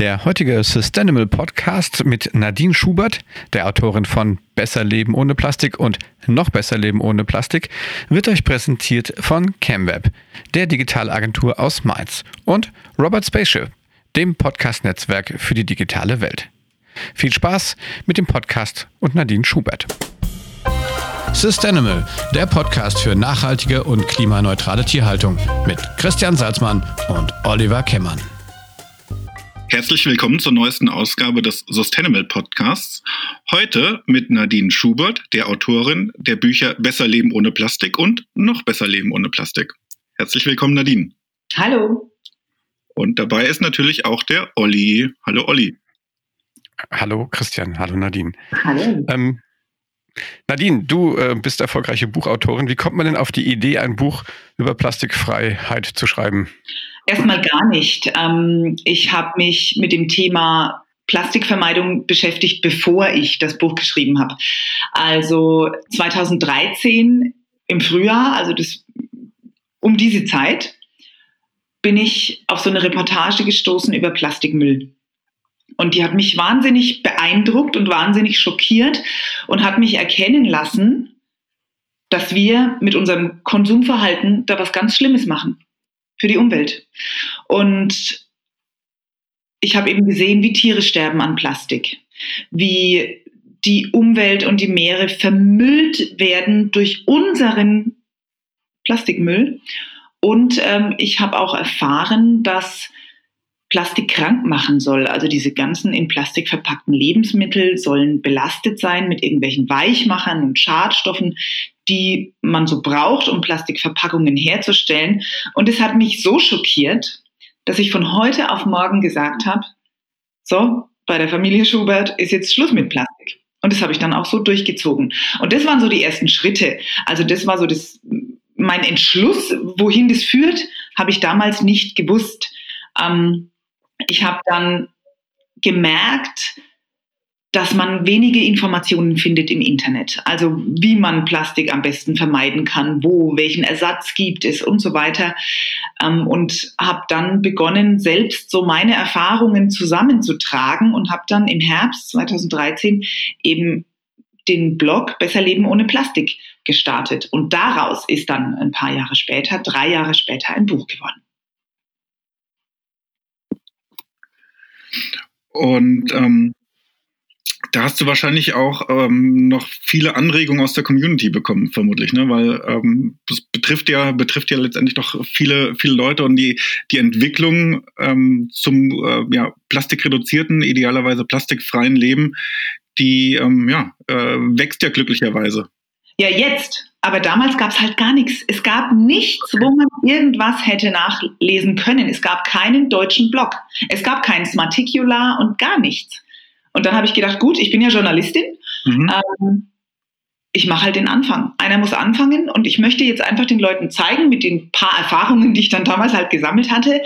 Der heutige Sustainable Podcast mit Nadine Schubert, der Autorin von Besser Leben ohne Plastik und Noch besser Leben ohne Plastik, wird euch präsentiert von CamWeb, der Digitalagentur aus Mainz und Robert Spaceship, dem Podcast-Netzwerk für die digitale Welt. Viel Spaß mit dem Podcast und Nadine Schubert. Sustainable, der Podcast für nachhaltige und klimaneutrale Tierhaltung mit Christian Salzmann und Oliver Kemmern. Herzlich willkommen zur neuesten Ausgabe des Sustainable Podcasts. Heute mit Nadine Schubert, der Autorin der Bücher Besser Leben ohne Plastik und Noch besser Leben ohne Plastik. Herzlich willkommen, Nadine. Hallo. Und dabei ist natürlich auch der Olli. Hallo, Olli. Hallo, Christian. Hallo, Nadine. Hallo. Ähm, Nadine, du äh, bist erfolgreiche Buchautorin. Wie kommt man denn auf die Idee, ein Buch über Plastikfreiheit zu schreiben? Erstmal gar nicht. Ähm, ich habe mich mit dem Thema Plastikvermeidung beschäftigt, bevor ich das Buch geschrieben habe. Also 2013 im Frühjahr, also das, um diese Zeit, bin ich auf so eine Reportage gestoßen über Plastikmüll. Und die hat mich wahnsinnig beeindruckt und wahnsinnig schockiert und hat mich erkennen lassen, dass wir mit unserem Konsumverhalten da was ganz Schlimmes machen für die Umwelt. Und ich habe eben gesehen, wie Tiere sterben an Plastik, wie die Umwelt und die Meere vermüllt werden durch unseren Plastikmüll. Und ähm, ich habe auch erfahren, dass Plastik krank machen soll. Also diese ganzen in Plastik verpackten Lebensmittel sollen belastet sein mit irgendwelchen Weichmachern und Schadstoffen, die man so braucht, um Plastikverpackungen herzustellen. Und es hat mich so schockiert, dass ich von heute auf morgen gesagt habe, so, bei der Familie Schubert ist jetzt Schluss mit Plastik. Und das habe ich dann auch so durchgezogen. Und das waren so die ersten Schritte. Also das war so das, mein Entschluss, wohin das führt, habe ich damals nicht gewusst. Ähm, ich habe dann gemerkt, dass man wenige Informationen findet im Internet. Also wie man Plastik am besten vermeiden kann, wo, welchen Ersatz gibt es und so weiter. Ähm, und habe dann begonnen, selbst so meine Erfahrungen zusammenzutragen und habe dann im Herbst 2013 eben den Blog Besser Leben ohne Plastik gestartet. Und daraus ist dann ein paar Jahre später, drei Jahre später, ein Buch geworden. Und ähm, da hast du wahrscheinlich auch ähm, noch viele Anregungen aus der Community bekommen, vermutlich, ne? Weil ähm, das betrifft ja, betrifft ja letztendlich doch viele, viele Leute und die, die Entwicklung ähm, zum äh, ja, plastikreduzierten, idealerweise plastikfreien Leben, die ähm, ja, äh, wächst ja glücklicherweise. Ja, jetzt. Aber damals gab es halt gar nichts. Es gab nichts, wo man irgendwas hätte nachlesen können. Es gab keinen deutschen Blog. Es gab kein Smarticular und gar nichts. Und dann habe ich gedacht, gut, ich bin ja Journalistin. Mhm. Ähm, ich mache halt den Anfang. Einer muss anfangen und ich möchte jetzt einfach den Leuten zeigen, mit den paar Erfahrungen, die ich dann damals halt gesammelt hatte,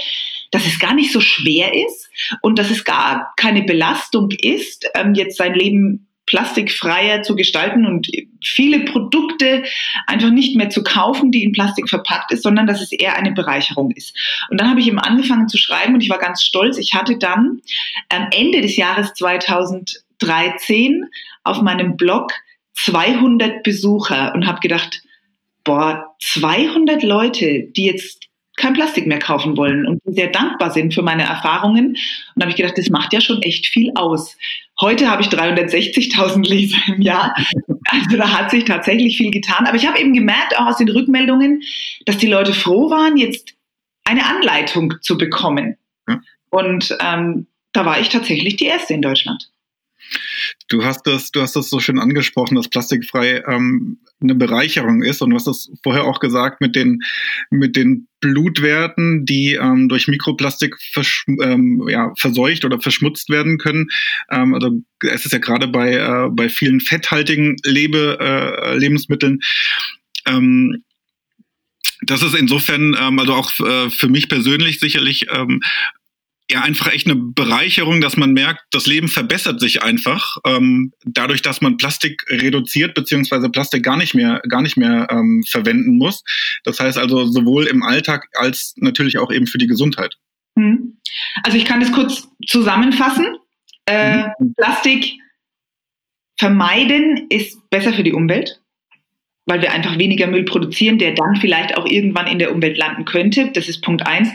dass es gar nicht so schwer ist und dass es gar keine Belastung ist, ähm, jetzt sein Leben plastikfreier zu gestalten und viele Produkte einfach nicht mehr zu kaufen, die in Plastik verpackt ist, sondern dass es eher eine Bereicherung ist. Und dann habe ich eben angefangen zu schreiben und ich war ganz stolz. Ich hatte dann am Ende des Jahres 2013 auf meinem Blog 200 Besucher und habe gedacht, boah, 200 Leute, die jetzt kein Plastik mehr kaufen wollen und die sehr dankbar sind für meine Erfahrungen. Und da habe ich gedacht, das macht ja schon echt viel aus. Heute habe ich 360.000 Leser im Jahr. Also da hat sich tatsächlich viel getan. Aber ich habe eben gemerkt, auch aus den Rückmeldungen, dass die Leute froh waren, jetzt eine Anleitung zu bekommen. Ja. Und ähm, da war ich tatsächlich die Erste in Deutschland. Du hast das, du hast das so schön angesprochen, dass plastikfrei ähm, eine Bereicherung ist und du hast das vorher auch gesagt mit den mit den Blutwerten, die ähm, durch Mikroplastik ähm, ja, verseucht oder verschmutzt werden können. Ähm, also es ist ja gerade bei äh, bei vielen fetthaltigen Lebe, äh, Lebensmitteln ähm, das ist insofern, ähm, also auch äh, für mich persönlich sicherlich ähm, ja einfach echt eine Bereicherung, dass man merkt, das Leben verbessert sich einfach ähm, dadurch, dass man Plastik reduziert beziehungsweise Plastik gar nicht mehr gar nicht mehr ähm, verwenden muss. Das heißt also sowohl im Alltag als natürlich auch eben für die Gesundheit. Hm. Also ich kann das kurz zusammenfassen. Äh, mhm. Plastik vermeiden ist besser für die Umwelt, weil wir einfach weniger Müll produzieren, der dann vielleicht auch irgendwann in der Umwelt landen könnte. Das ist Punkt eins.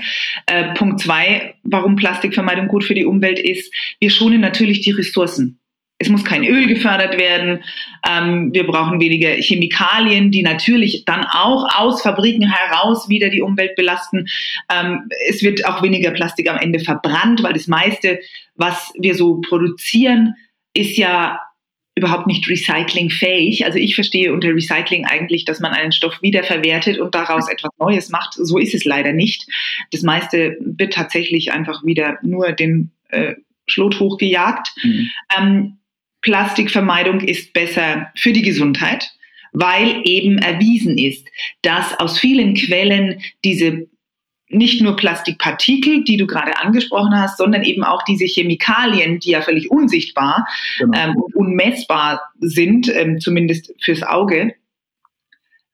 Äh, Punkt zwei, warum Plastikvermeidung gut für die Umwelt ist, wir schonen natürlich die Ressourcen. Es muss kein Öl gefördert werden. Ähm, wir brauchen weniger Chemikalien, die natürlich dann auch aus Fabriken heraus wieder die Umwelt belasten. Ähm, es wird auch weniger Plastik am Ende verbrannt, weil das meiste, was wir so produzieren, ist ja überhaupt nicht recyclingfähig. Also ich verstehe unter Recycling eigentlich, dass man einen Stoff wiederverwertet und daraus etwas Neues macht. So ist es leider nicht. Das meiste wird tatsächlich einfach wieder nur den äh, Schlot hochgejagt. Mhm. Ähm, Plastikvermeidung ist besser für die Gesundheit, weil eben erwiesen ist, dass aus vielen Quellen diese nicht nur Plastikpartikel, die du gerade angesprochen hast, sondern eben auch diese Chemikalien, die ja völlig unsichtbar genau. ähm, und unmessbar sind, ähm, zumindest fürs Auge,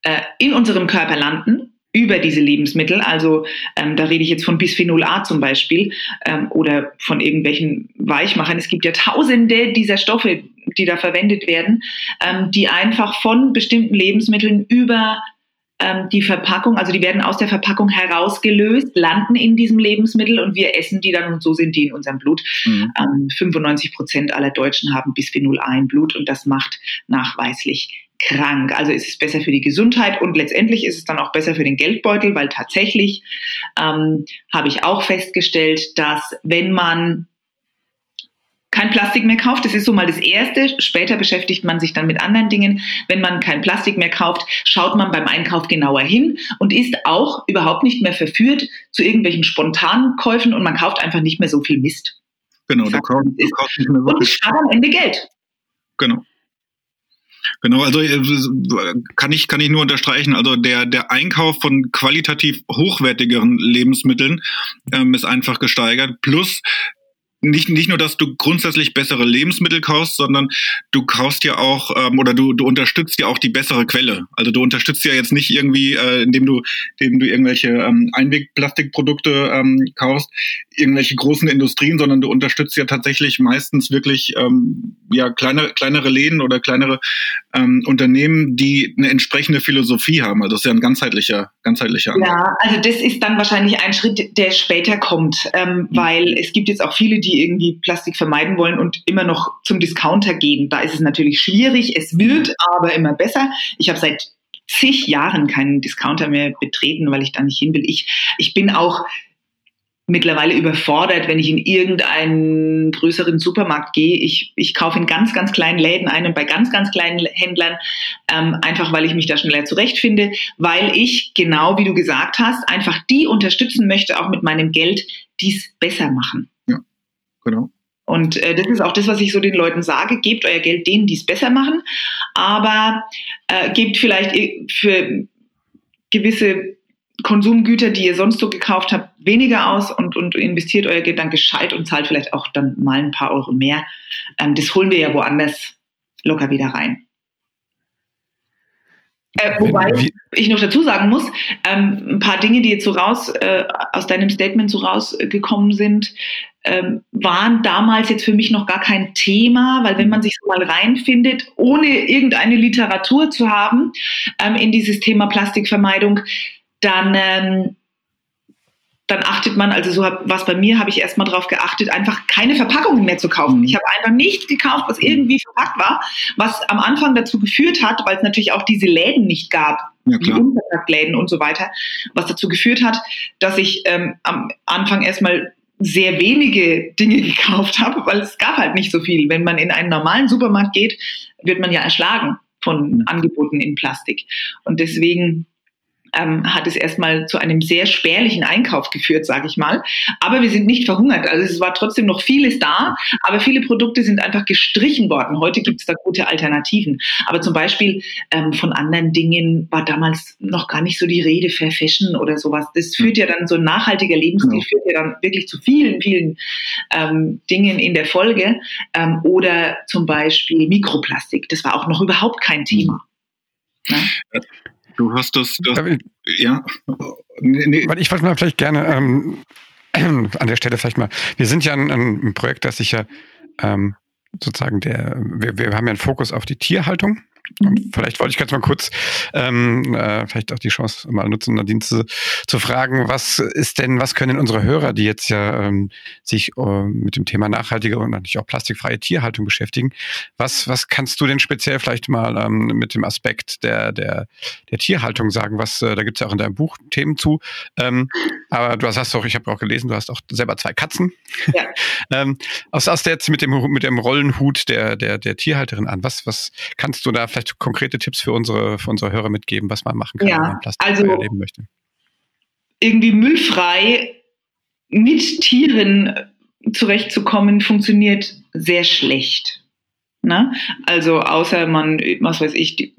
äh, in unserem Körper landen über diese Lebensmittel. Also ähm, da rede ich jetzt von Bisphenol A zum Beispiel ähm, oder von irgendwelchen Weichmachern. Es gibt ja tausende dieser Stoffe, die da verwendet werden, ähm, die einfach von bestimmten Lebensmitteln über ähm, die Verpackung, also die werden aus der Verpackung herausgelöst, landen in diesem Lebensmittel und wir essen die dann und so sind die in unserem Blut. Mhm. Ähm, 95 Prozent aller Deutschen haben Bisphenol A im Blut und das macht nachweislich krank. Also ist es besser für die Gesundheit und letztendlich ist es dann auch besser für den Geldbeutel, weil tatsächlich ähm, habe ich auch festgestellt, dass wenn man kein Plastik mehr kauft. Das ist so mal das Erste. Später beschäftigt man sich dann mit anderen Dingen. Wenn man kein Plastik mehr kauft, schaut man beim Einkauf genauer hin und ist auch überhaupt nicht mehr verführt zu irgendwelchen spontanen Käufen und man kauft einfach nicht mehr so viel Mist. Genau, der kauft, der kauft nicht mehr wirklich. Und spart am Ende Geld. Genau. Genau, also äh, kann ich, kann ich nur unterstreichen. Also der, der Einkauf von qualitativ hochwertigeren Lebensmitteln ähm, ist einfach gesteigert. Plus nicht, nicht nur, dass du grundsätzlich bessere Lebensmittel kaufst, sondern du kaufst ja auch ähm, oder du, du unterstützt ja auch die bessere Quelle. Also du unterstützt ja jetzt nicht irgendwie, äh, indem du, indem du irgendwelche ähm, Einwegplastikprodukte ähm, kaufst, irgendwelche großen Industrien, sondern du unterstützt ja tatsächlich meistens wirklich ähm, ja kleine, kleinere Läden oder kleinere ähm, Unternehmen, die eine entsprechende Philosophie haben. Also das ist ja ein ganzheitlicher, ganzheitlicher Ansatz. Ja, also das ist dann wahrscheinlich ein Schritt, der später kommt, ähm, mhm. weil es gibt jetzt auch viele, die irgendwie Plastik vermeiden wollen und immer noch zum Discounter gehen. Da ist es natürlich schwierig. Es wird aber immer besser. Ich habe seit zig Jahren keinen Discounter mehr betreten, weil ich da nicht hin will. Ich, ich bin auch mittlerweile überfordert, wenn ich in irgendeinen größeren Supermarkt gehe. Ich, ich kaufe in ganz, ganz kleinen Läden ein und bei ganz, ganz kleinen Händlern, ähm, einfach weil ich mich da schneller zurechtfinde, weil ich, genau wie du gesagt hast, einfach die unterstützen möchte, auch mit meinem Geld, die es besser machen. Ja, genau. Und äh, das ist auch das, was ich so den Leuten sage. Gebt euer Geld denen, die es besser machen, aber äh, gebt vielleicht für gewisse Konsumgüter, die ihr sonst so gekauft habt, weniger aus und, und investiert euer Geld dann gescheit und zahlt vielleicht auch dann mal ein paar Euro mehr. Ähm, das holen wir ja woanders locker wieder rein. Äh, wobei ich noch dazu sagen muss, ähm, ein paar Dinge, die jetzt so raus äh, aus deinem Statement so rausgekommen sind, ähm, waren damals jetzt für mich noch gar kein Thema, weil wenn man sich so mal reinfindet, ohne irgendeine Literatur zu haben ähm, in dieses Thema Plastikvermeidung, dann, ähm, dann achtet man, also so was bei mir habe ich erstmal darauf geachtet, einfach keine Verpackungen mehr zu kaufen. Mhm. Ich habe einfach nichts gekauft, was irgendwie verpackt war, was am Anfang dazu geführt hat, weil es natürlich auch diese Läden nicht gab, ja, die Unverpacktläden und so weiter, was dazu geführt hat, dass ich ähm, am Anfang erstmal sehr wenige Dinge gekauft habe, weil es gab halt nicht so viel. Wenn man in einen normalen Supermarkt geht, wird man ja erschlagen von mhm. Angeboten in Plastik. Und deswegen ähm, hat es erstmal zu einem sehr spärlichen Einkauf geführt, sage ich mal. Aber wir sind nicht verhungert. Also es war trotzdem noch vieles da, aber viele Produkte sind einfach gestrichen worden. Heute gibt es da gute Alternativen. Aber zum Beispiel ähm, von anderen Dingen war damals noch gar nicht so die Rede, Fair Fashion oder sowas. Das führt ja dann, so ein nachhaltiger Lebensstil führt ja dann wirklich zu vielen, vielen ähm, Dingen in der Folge. Ähm, oder zum Beispiel Mikroplastik. Das war auch noch überhaupt kein Thema. Ja? Du hast das, das ja. Nee, nee. Ich wollte mal vielleicht gerne ähm, an der Stelle vielleicht mal, wir sind ja ein, ein Projekt, das sich ja ähm, sozusagen der, wir, wir haben ja einen Fokus auf die Tierhaltung mhm. vielleicht wollte ich ganz mal kurz ähm, äh, vielleicht auch die Chance mal nutzen, Nadine zu, zu fragen, was ist denn, was können unsere Hörer, die jetzt ja ähm, sich äh, mit dem Thema nachhaltige und natürlich auch plastikfreie Tierhaltung beschäftigen, was, was kannst du denn speziell vielleicht mal ähm, mit dem Aspekt der, der, der Tierhaltung sagen? Was, äh, da gibt es ja auch in deinem Buch Themen zu. Ähm, aber du hast, hast auch, ich habe auch gelesen, du hast auch selber zwei Katzen. Ja. ähm, aus, aus der jetzt mit dem, mit dem Rollenhut der, der, der Tierhalterin an, was, was kannst du da vielleicht konkrete Tipps für unsere, für unsere Hörer mitgeben, was man machen kann, ja, wenn man Plastik also erleben möchte? Irgendwie müllfrei mit Tieren zurechtzukommen, funktioniert sehr schlecht. Ne? Also außer man, was weiß ich, die,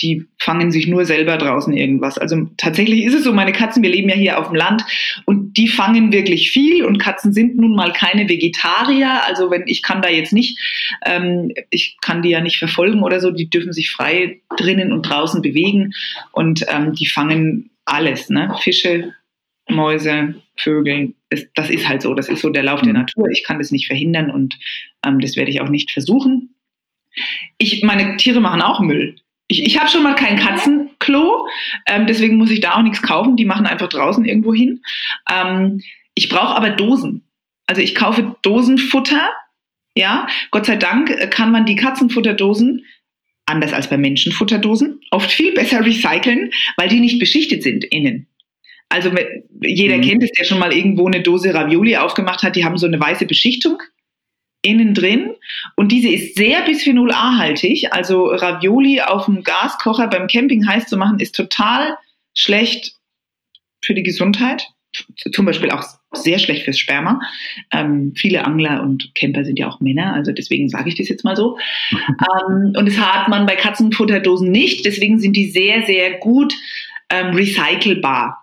die fangen sich nur selber draußen irgendwas. Also tatsächlich ist es so, meine Katzen, wir leben ja hier auf dem Land und die fangen wirklich viel und Katzen sind nun mal keine Vegetarier. Also wenn ich kann da jetzt nicht, ähm, ich kann die ja nicht verfolgen oder so, die dürfen sich frei drinnen und draußen bewegen und ähm, die fangen alles, ne? Fische, Mäuse, Vögel. Das, ist halt so, das ist so der Lauf der mhm. Natur. Ich kann das nicht verhindern und ähm, das werde ich auch nicht versuchen. Ich, meine Tiere machen auch Müll. Ich, ich habe schon mal kein Katzenklo, ähm, deswegen muss ich da auch nichts kaufen. Die machen einfach draußen irgendwo hin. Ähm, ich brauche aber Dosen. Also ich kaufe Dosenfutter. Ja, Gott sei Dank äh, kann man die Katzenfutterdosen anders als bei Menschenfutterdosen oft viel besser recyceln, weil die nicht beschichtet sind innen. Also jeder mhm. kennt es, der schon mal irgendwo eine Dose Ravioli aufgemacht hat, die haben so eine weiße Beschichtung innen drin und diese ist sehr bisphenol A-haltig. Also Ravioli auf dem Gaskocher beim Camping heiß zu machen, ist total schlecht für die Gesundheit. Zum Beispiel auch sehr schlecht fürs Sperma. Ähm, viele Angler und Camper sind ja auch Männer, also deswegen sage ich das jetzt mal so. ähm, und das hat man bei Katzenfutterdosen nicht, deswegen sind die sehr, sehr gut ähm, recycelbar.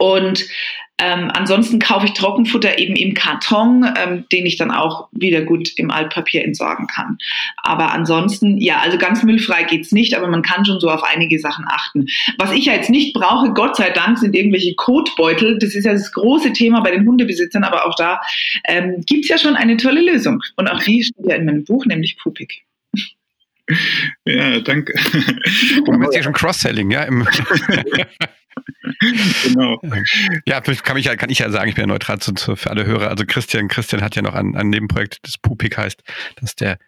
Und ähm, ansonsten kaufe ich Trockenfutter eben im Karton, ähm, den ich dann auch wieder gut im Altpapier entsorgen kann. Aber ansonsten, ja, also ganz müllfrei geht's nicht, aber man kann schon so auf einige Sachen achten. Was ich ja jetzt nicht brauche, Gott sei Dank, sind irgendwelche Kotbeutel. Das ist ja das große Thema bei den Hundebesitzern, aber auch da ähm, gibt's ja schon eine tolle Lösung. Und auch die steht ja in meinem Buch, nämlich Pupik. Ja, danke. Du bist ja schon Cross-Selling, ja? genau. Ja, kann ich, ja, kann ich ja sagen, ich bin ja neutral zu, zu, für alle Hörer. Also Christian, Christian hat ja noch ein, ein Nebenprojekt, das Pupik heißt, das ist der,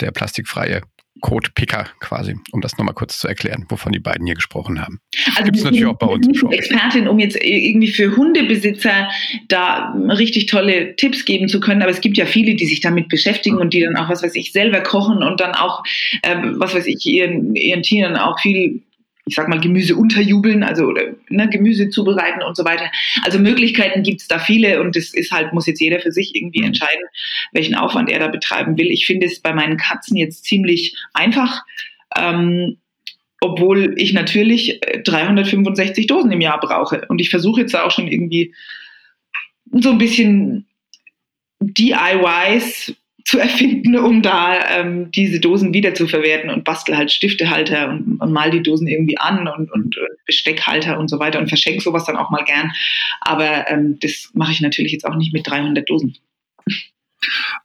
der plastikfreie Code-Picker quasi, um das nochmal kurz zu erklären, wovon die beiden hier gesprochen haben. Also gibt es natürlich auch bei uns im Show. Expertin, um jetzt irgendwie für Hundebesitzer da richtig tolle Tipps geben zu können, aber es gibt ja viele, die sich damit beschäftigen und die dann auch, was weiß ich, selber kochen und dann auch, ähm, was weiß ich, ihren, ihren Tieren auch viel ich sag mal, Gemüse unterjubeln, also oder, ne, Gemüse zubereiten und so weiter. Also Möglichkeiten gibt es da viele und es ist halt, muss jetzt jeder für sich irgendwie mhm. entscheiden, welchen Aufwand er da betreiben will. Ich finde es bei meinen Katzen jetzt ziemlich einfach. Ähm, obwohl ich natürlich 365 Dosen im Jahr brauche. Und ich versuche jetzt auch schon irgendwie so ein bisschen DIYs zu erfinden, um da ähm, diese Dosen wieder zu verwerten und bastel halt Stiftehalter und, und mal die Dosen irgendwie an und, und, Besteckhalter und so weiter und verschenke sowas dann auch mal gern. Aber ähm, das mache ich natürlich jetzt auch nicht mit 300 Dosen.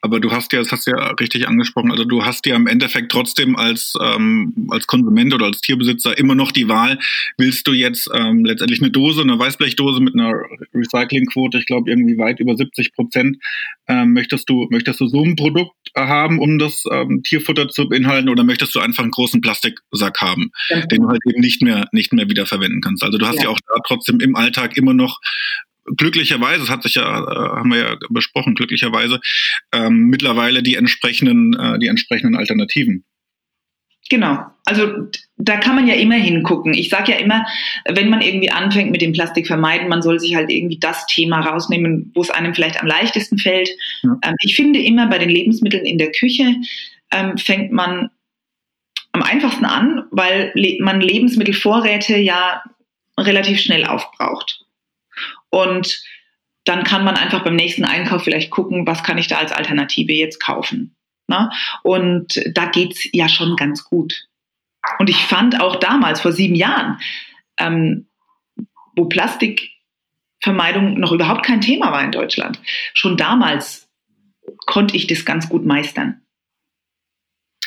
Aber du hast ja, das hast du ja richtig angesprochen, also du hast ja im Endeffekt trotzdem als, ähm, als Konsument oder als Tierbesitzer immer noch die Wahl, willst du jetzt ähm, letztendlich eine Dose, eine Weißblechdose mit einer Recyclingquote, ich glaube irgendwie weit über 70 Prozent, ähm, möchtest du, möchtest du so ein Produkt haben, um das ähm, Tierfutter zu beinhalten oder möchtest du einfach einen großen Plastiksack haben, ja. den du halt eben nicht mehr, nicht mehr wieder verwenden kannst? Also du hast ja, ja auch da trotzdem im Alltag immer noch glücklicherweise, das hat sich ja, äh, haben wir ja besprochen, glücklicherweise ähm, mittlerweile die entsprechenden, äh, die entsprechenden Alternativen. Genau. Also da kann man ja immer hingucken. Ich sage ja immer, wenn man irgendwie anfängt mit dem Plastik vermeiden, man soll sich halt irgendwie das Thema rausnehmen, wo es einem vielleicht am leichtesten fällt. Ja. Ähm, ich finde immer bei den Lebensmitteln in der Küche ähm, fängt man am einfachsten an, weil man Lebensmittelvorräte ja relativ schnell aufbraucht. Und dann kann man einfach beim nächsten Einkauf vielleicht gucken, was kann ich da als Alternative jetzt kaufen. Ne? Und da geht's ja schon ganz gut. Und ich fand auch damals, vor sieben Jahren, ähm, wo Plastik Plastikvermeidung noch überhaupt kein Thema war in Deutschland. Schon damals konnte ich das ganz gut meistern.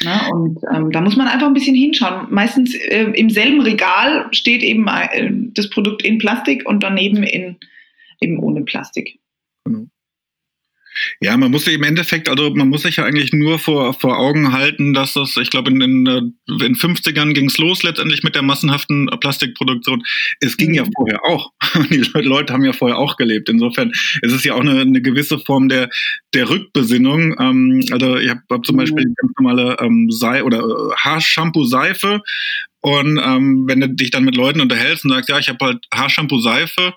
Na, und ähm, da muss man einfach ein bisschen hinschauen. Meistens äh, im selben Regal steht eben äh, das Produkt in Plastik und daneben in, eben ohne Plastik. Genau. Ja, man muss sich im Endeffekt, also man muss sich ja eigentlich nur vor, vor Augen halten, dass das, ich glaube, in, in, in 50ern ging es los letztendlich mit der massenhaften Plastikproduktion. Es ging mhm. ja vorher auch. Die Leute haben ja vorher auch gelebt. Insofern ist es ja auch eine, eine gewisse Form der, der Rückbesinnung. Ähm, also ich habe hab zum mhm. Beispiel ganz normale ähm, Sei oder äh, Haarshampoo-Seife. Und ähm, wenn du dich dann mit Leuten unterhältst und sagst, ja, ich habe halt Haarshampoo-Seife,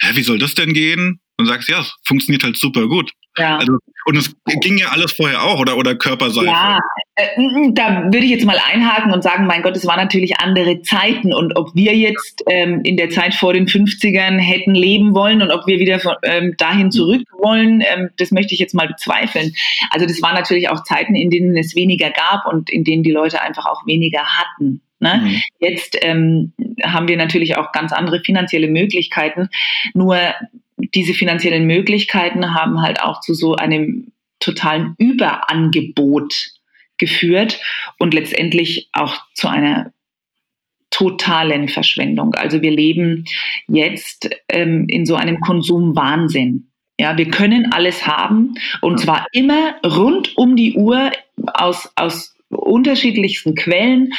hä, wie soll das denn gehen? Und sagst, ja, funktioniert halt super gut. Ja. Also, und es ging ja alles vorher auch, oder, oder Körperseife. Ja, äh, da würde ich jetzt mal einhaken und sagen, mein Gott, es waren natürlich andere Zeiten und ob wir jetzt ähm, in der Zeit vor den 50ern hätten leben wollen und ob wir wieder von, ähm, dahin zurück wollen, ähm, das möchte ich jetzt mal bezweifeln. Also das waren natürlich auch Zeiten, in denen es weniger gab und in denen die Leute einfach auch weniger hatten. Ne? Mhm. Jetzt ähm, haben wir natürlich auch ganz andere finanzielle Möglichkeiten. Nur diese finanziellen Möglichkeiten haben halt auch zu so einem totalen Überangebot geführt und letztendlich auch zu einer totalen Verschwendung. Also wir leben jetzt ähm, in so einem Konsumwahnsinn. Ja, wir können alles haben und zwar immer rund um die Uhr aus, aus unterschiedlichsten Quellen.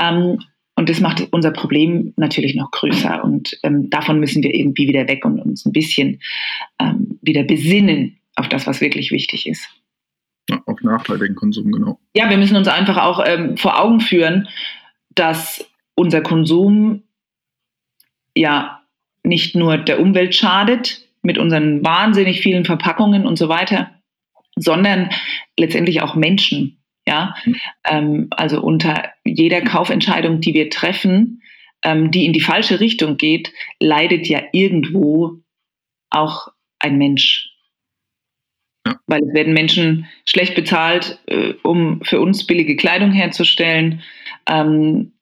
Ähm, und das macht unser Problem natürlich noch größer. Und ähm, davon müssen wir irgendwie wieder weg und uns ein bisschen ähm, wieder besinnen auf das, was wirklich wichtig ist. Ja, auf nachhaltigen Konsum, genau. Ja, wir müssen uns einfach auch ähm, vor Augen führen, dass unser Konsum ja nicht nur der Umwelt schadet mit unseren wahnsinnig vielen Verpackungen und so weiter, sondern letztendlich auch Menschen. Ja, mhm. ähm, also unter jeder Kaufentscheidung, die wir treffen, ähm, die in die falsche Richtung geht, leidet ja irgendwo auch ein Mensch. Ja. Weil es werden Menschen schlecht bezahlt, äh, um für uns billige Kleidung herzustellen ähm,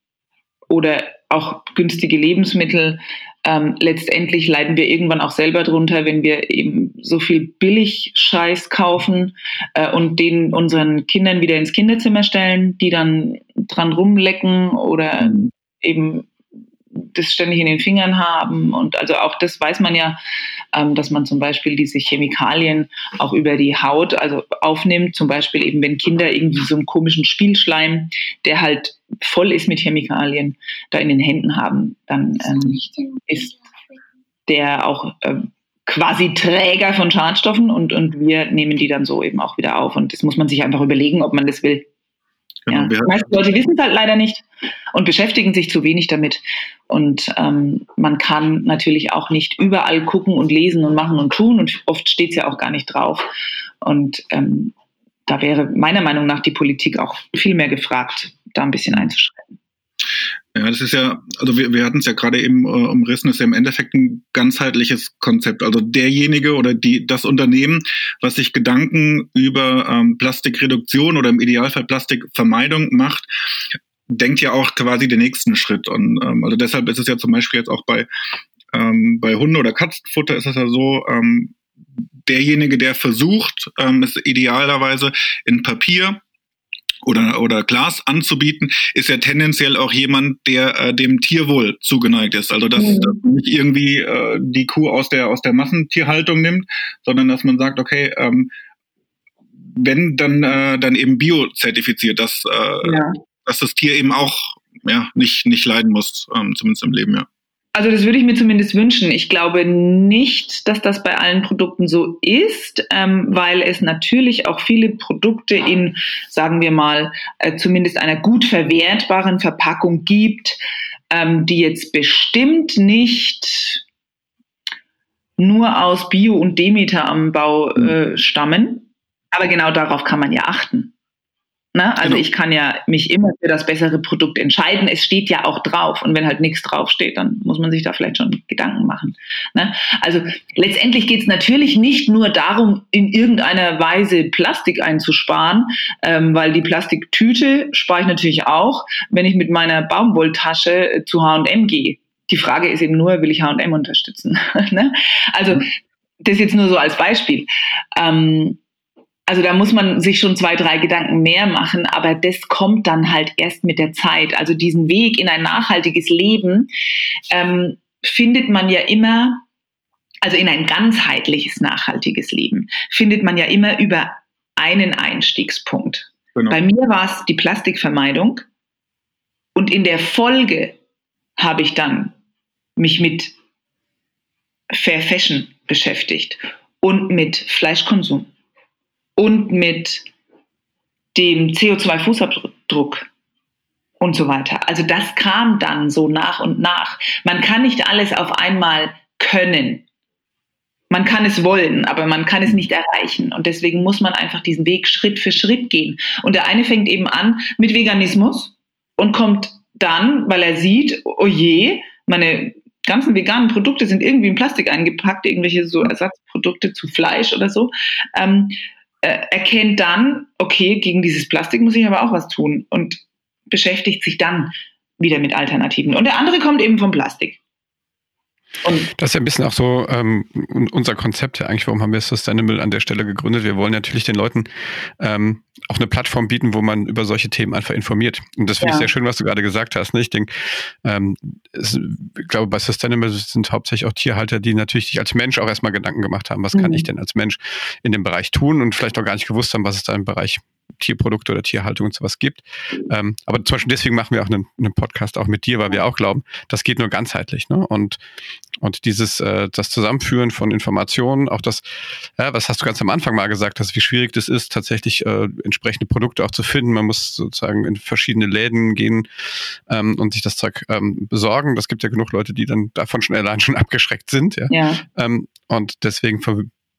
oder auch günstige Lebensmittel. Ähm, letztendlich leiden wir irgendwann auch selber drunter, wenn wir eben so viel Billig-Scheiß kaufen äh, und den unseren Kindern wieder ins Kinderzimmer stellen, die dann dran rumlecken oder mhm. eben das ständig in den Fingern haben. Und also auch das weiß man ja, ähm, dass man zum Beispiel diese Chemikalien auch über die Haut also aufnimmt. Zum Beispiel eben, wenn Kinder irgendwie so einen komischen Spielschleim, der halt voll ist mit Chemikalien, da in den Händen haben, dann ähm, ist der auch ähm, quasi Träger von Schadstoffen und, und wir nehmen die dann so eben auch wieder auf. Und das muss man sich einfach überlegen, ob man das will. Genau, ja. Die meisten Leute wissen es halt leider nicht und beschäftigen sich zu wenig damit. Und ähm, man kann natürlich auch nicht überall gucken und lesen und machen und tun und oft steht es ja auch gar nicht drauf. Und ähm, da wäre meiner Meinung nach die Politik auch viel mehr gefragt, da ein bisschen einzuschreiben. Ja, das ist ja, also wir, wir hatten es ja gerade eben äh, umrissen, ist ja im Endeffekt ein ganzheitliches Konzept. Also derjenige oder die, das Unternehmen, was sich Gedanken über ähm, Plastikreduktion oder im Idealfall Plastikvermeidung macht, denkt ja auch quasi den nächsten Schritt. Und ähm, also deshalb ist es ja zum Beispiel jetzt auch bei, ähm, bei Hunde- oder Katzenfutter ist es ja so, ähm, derjenige, der versucht, ähm, ist idealerweise in Papier oder, oder Glas anzubieten, ist ja tendenziell auch jemand, der äh, dem Tierwohl zugeneigt ist. Also dass, mhm. dass nicht irgendwie äh, die Kuh aus der, aus der Massentierhaltung nimmt, sondern dass man sagt, okay, ähm, wenn dann, äh, dann eben biozertifiziert, dass, äh, ja. dass das Tier eben auch ja, nicht, nicht leiden muss, ähm, zumindest im Leben, ja. Also das würde ich mir zumindest wünschen. Ich glaube nicht, dass das bei allen Produkten so ist, ähm, weil es natürlich auch viele Produkte in, sagen wir mal, äh, zumindest einer gut verwertbaren Verpackung gibt, ähm, die jetzt bestimmt nicht nur aus Bio- und Demeter-Anbau äh, stammen. Aber genau darauf kann man ja achten. Ne? Also genau. ich kann ja mich immer für das bessere Produkt entscheiden. Es steht ja auch drauf. Und wenn halt nichts draufsteht, dann muss man sich da vielleicht schon Gedanken machen. Ne? Also letztendlich geht es natürlich nicht nur darum, in irgendeiner Weise Plastik einzusparen, ähm, weil die Plastiktüte spare ich natürlich auch, wenn ich mit meiner Baumwolltasche zu HM gehe Die Frage ist eben nur, will ich H&M unterstützen? ne? Also mhm. das jetzt nur so als Beispiel. Ähm, also da muss man sich schon zwei, drei Gedanken mehr machen, aber das kommt dann halt erst mit der Zeit. Also diesen Weg in ein nachhaltiges Leben ähm, findet man ja immer, also in ein ganzheitliches, nachhaltiges Leben, findet man ja immer über einen Einstiegspunkt. Genau. Bei mir war es die Plastikvermeidung und in der Folge habe ich dann mich mit Fair Fashion beschäftigt und mit Fleischkonsum und mit dem CO2-Fußabdruck und so weiter. Also das kam dann so nach und nach. Man kann nicht alles auf einmal können. Man kann es wollen, aber man kann es nicht erreichen. Und deswegen muss man einfach diesen Weg Schritt für Schritt gehen. Und der eine fängt eben an mit Veganismus und kommt dann, weil er sieht, oh je, meine ganzen veganen Produkte sind irgendwie in Plastik eingepackt, irgendwelche so Ersatzprodukte zu Fleisch oder so. Ähm, äh, erkennt dann, okay, gegen dieses Plastik muss ich aber auch was tun und beschäftigt sich dann wieder mit Alternativen. Und der andere kommt eben vom Plastik. Und das ist ja ein bisschen auch so ähm, unser Konzept ja eigentlich, warum haben wir Sustainable an der Stelle gegründet. Wir wollen natürlich den Leuten ähm, auch eine Plattform bieten, wo man über solche Themen einfach informiert. Und das finde ja. ich sehr schön, was du gerade gesagt hast. Ne? Ich denke, ähm, es, ich glaube, bei Sustainable sind hauptsächlich auch Tierhalter, die natürlich sich als Mensch auch erstmal Gedanken gemacht haben, was mhm. kann ich denn als Mensch in dem Bereich tun und vielleicht auch gar nicht gewusst haben, was es da im Bereich Tierprodukte oder Tierhaltung und sowas gibt. Ähm, aber zum Beispiel deswegen machen wir auch einen, einen, Podcast auch mit dir, weil wir auch glauben, das geht nur ganzheitlich. Ne? Und, und dieses, äh, das Zusammenführen von Informationen, auch das, ja, was hast du ganz am Anfang mal gesagt, dass wie schwierig das ist, tatsächlich äh, entsprechende Produkte auch zu finden. Man muss sozusagen in verschiedene Läden gehen ähm, und sich das Zeug ähm, besorgen. Das gibt ja genug Leute, die dann davon schon allein schon abgeschreckt sind. Ja. ja. Ähm, und deswegen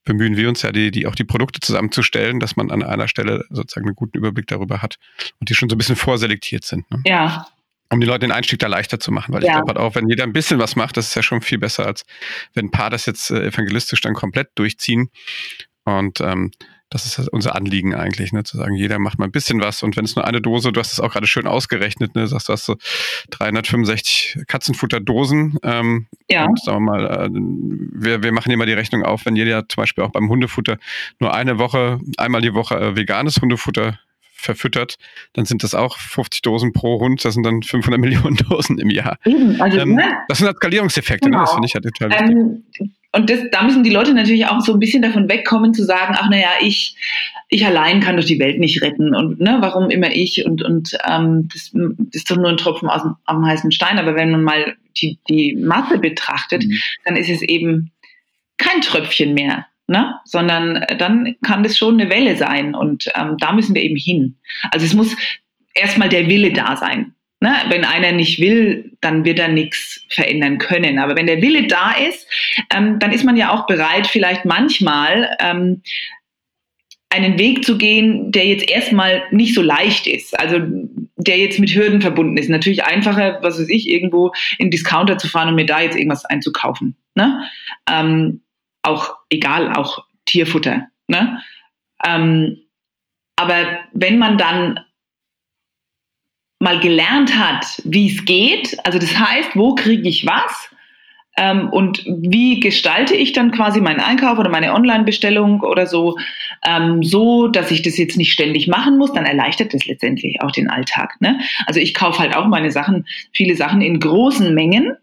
bemühen wir uns ja, die, die auch die Produkte zusammenzustellen, dass man an einer Stelle sozusagen einen guten Überblick darüber hat und die schon so ein bisschen vorselektiert sind. Ne? Ja. Um die Leute den Einstieg da leichter zu machen, weil ja. ich glaube halt auch, wenn jeder ein bisschen was macht, das ist ja schon viel besser, als wenn ein paar das jetzt äh, evangelistisch dann komplett durchziehen. Und ähm, das ist unser Anliegen eigentlich, ne, zu sagen, jeder macht mal ein bisschen was und wenn es nur eine Dose, du hast es auch gerade schön ausgerechnet, ne, sagst du hast so 365 Katzenfutterdosen. Ähm, ja. Und sagen wir mal, äh, wir, wir machen immer die Rechnung auf, wenn jeder zum Beispiel auch beim Hundefutter nur eine Woche, einmal die Woche äh, veganes Hundefutter verfüttert, dann sind das auch 50 Dosen pro Hund, das sind dann 500 Millionen Dosen im Jahr. Eben, also, ähm, ne? Das sind halt Skalierungseffekte, genau. ne? das genau. finde ich halt total wichtig. Und das, da müssen die Leute natürlich auch so ein bisschen davon wegkommen zu sagen, ach naja, ich, ich allein kann doch die Welt nicht retten und ne, warum immer ich und, und ähm, das, das ist doch nur ein Tropfen aus dem, am heißen Stein. Aber wenn man mal die, die Masse betrachtet, mhm. dann ist es eben kein Tröpfchen mehr, ne? sondern äh, dann kann das schon eine Welle sein und ähm, da müssen wir eben hin. Also es muss erstmal der Wille da sein. Ne? Wenn einer nicht will, dann wird er nichts verändern können. Aber wenn der Wille da ist, ähm, dann ist man ja auch bereit, vielleicht manchmal ähm, einen Weg zu gehen, der jetzt erstmal nicht so leicht ist. Also der jetzt mit Hürden verbunden ist. Natürlich einfacher, was weiß ich, irgendwo in Discounter zu fahren und mir da jetzt irgendwas einzukaufen. Ne? Ähm, auch egal, auch Tierfutter. Ne? Ähm, aber wenn man dann mal gelernt hat, wie es geht. Also das heißt, wo kriege ich was? Ähm, und wie gestalte ich dann quasi meinen Einkauf oder meine Online-Bestellung oder so, ähm, so, dass ich das jetzt nicht ständig machen muss, dann erleichtert das letztendlich auch den Alltag. Ne? Also ich kaufe halt auch meine Sachen, viele Sachen in großen Mengen,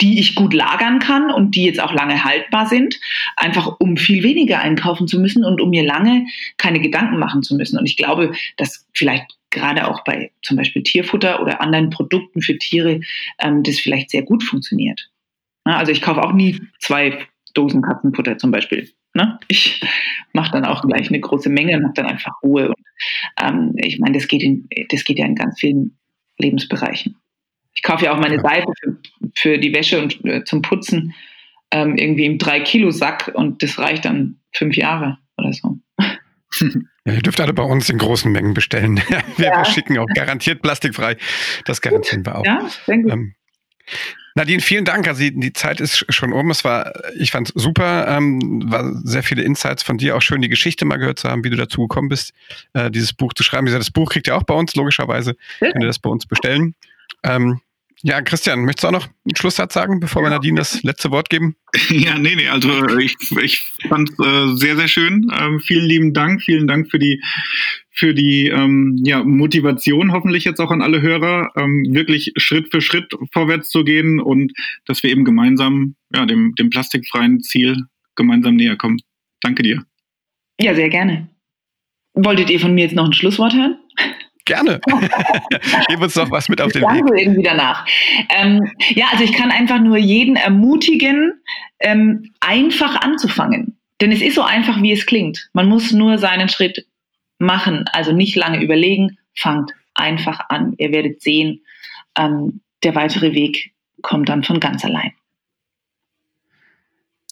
die ich gut lagern kann und die jetzt auch lange haltbar sind, einfach um viel weniger einkaufen zu müssen und um mir lange keine Gedanken machen zu müssen. Und ich glaube, dass vielleicht gerade auch bei zum Beispiel Tierfutter oder anderen Produkten für Tiere ähm, das vielleicht sehr gut funktioniert. Also ich kaufe auch nie zwei Dosen Katzenfutter zum Beispiel. Ne? Ich mache dann auch gleich eine große Menge und habe dann einfach Ruhe. Und, ähm, ich meine, das das geht ja in ganz vielen Lebensbereichen. Ich kaufe ja auch meine Seife für, für die Wäsche und äh, zum Putzen ähm, irgendwie im 3-Kilo-Sack und das reicht dann fünf Jahre oder so. Ja, ihr dürft alle bei uns in großen Mengen bestellen. wir ja. schicken auch garantiert plastikfrei. Das garantieren wir auch. Ja. Ähm, Nadine, vielen Dank. Also die, die, Zeit ist schon um. Es war, ich fand es super. Ähm, war sehr viele Insights von dir. Auch schön, die Geschichte mal gehört zu haben, wie du dazu gekommen bist, äh, dieses Buch zu schreiben. Wie gesagt, das Buch kriegt ihr auch bei uns, logischerweise. Könnt ihr das bei uns bestellen. Ähm, Ja, Christian, möchtest du auch noch einen Schlusssatz sagen, bevor wir Nadine das letzte Wort geben? Ja, nee, nee, also äh, ich, ich fand es äh, sehr, sehr schön. Ähm, vielen lieben Dank, vielen Dank für die für die ähm, ja, Motivation hoffentlich jetzt auch an alle Hörer, ähm, wirklich Schritt für Schritt vorwärts zu gehen und dass wir eben gemeinsam ja, dem, dem plastikfreien Ziel gemeinsam näher kommen. Danke dir. Ja, sehr gerne. Wolltet ihr von mir jetzt noch ein Schlusswort hören? Gerne. Gib uns doch was mit auf den Weg. So irgendwie danach. Ähm, ja, also ich kann einfach nur jeden ermutigen, ähm, einfach anzufangen. Denn es ist so einfach, wie es klingt. Man muss nur seinen Schritt machen, also nicht lange überlegen, fangt einfach an. Ihr werdet sehen, ähm, der weitere Weg kommt dann von ganz allein.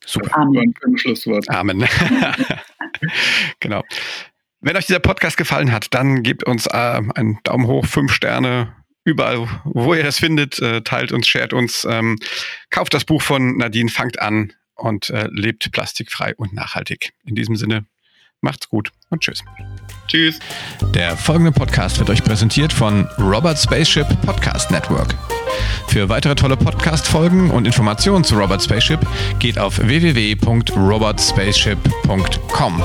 Super. Amen. Schlusswort. Amen. genau. Wenn euch dieser Podcast gefallen hat, dann gebt uns äh, einen Daumen hoch, fünf Sterne, überall, wo ihr das findet, äh, teilt uns, shared uns, ähm, kauft das Buch von Nadine, fangt an und äh, lebt plastikfrei und nachhaltig. In diesem Sinne, macht's gut und tschüss. Tschüss. Der folgende Podcast wird euch präsentiert von Robert Spaceship Podcast Network. Für weitere tolle Podcast-Folgen und Informationen zu Robert Spaceship geht auf www.robotspaceship.com.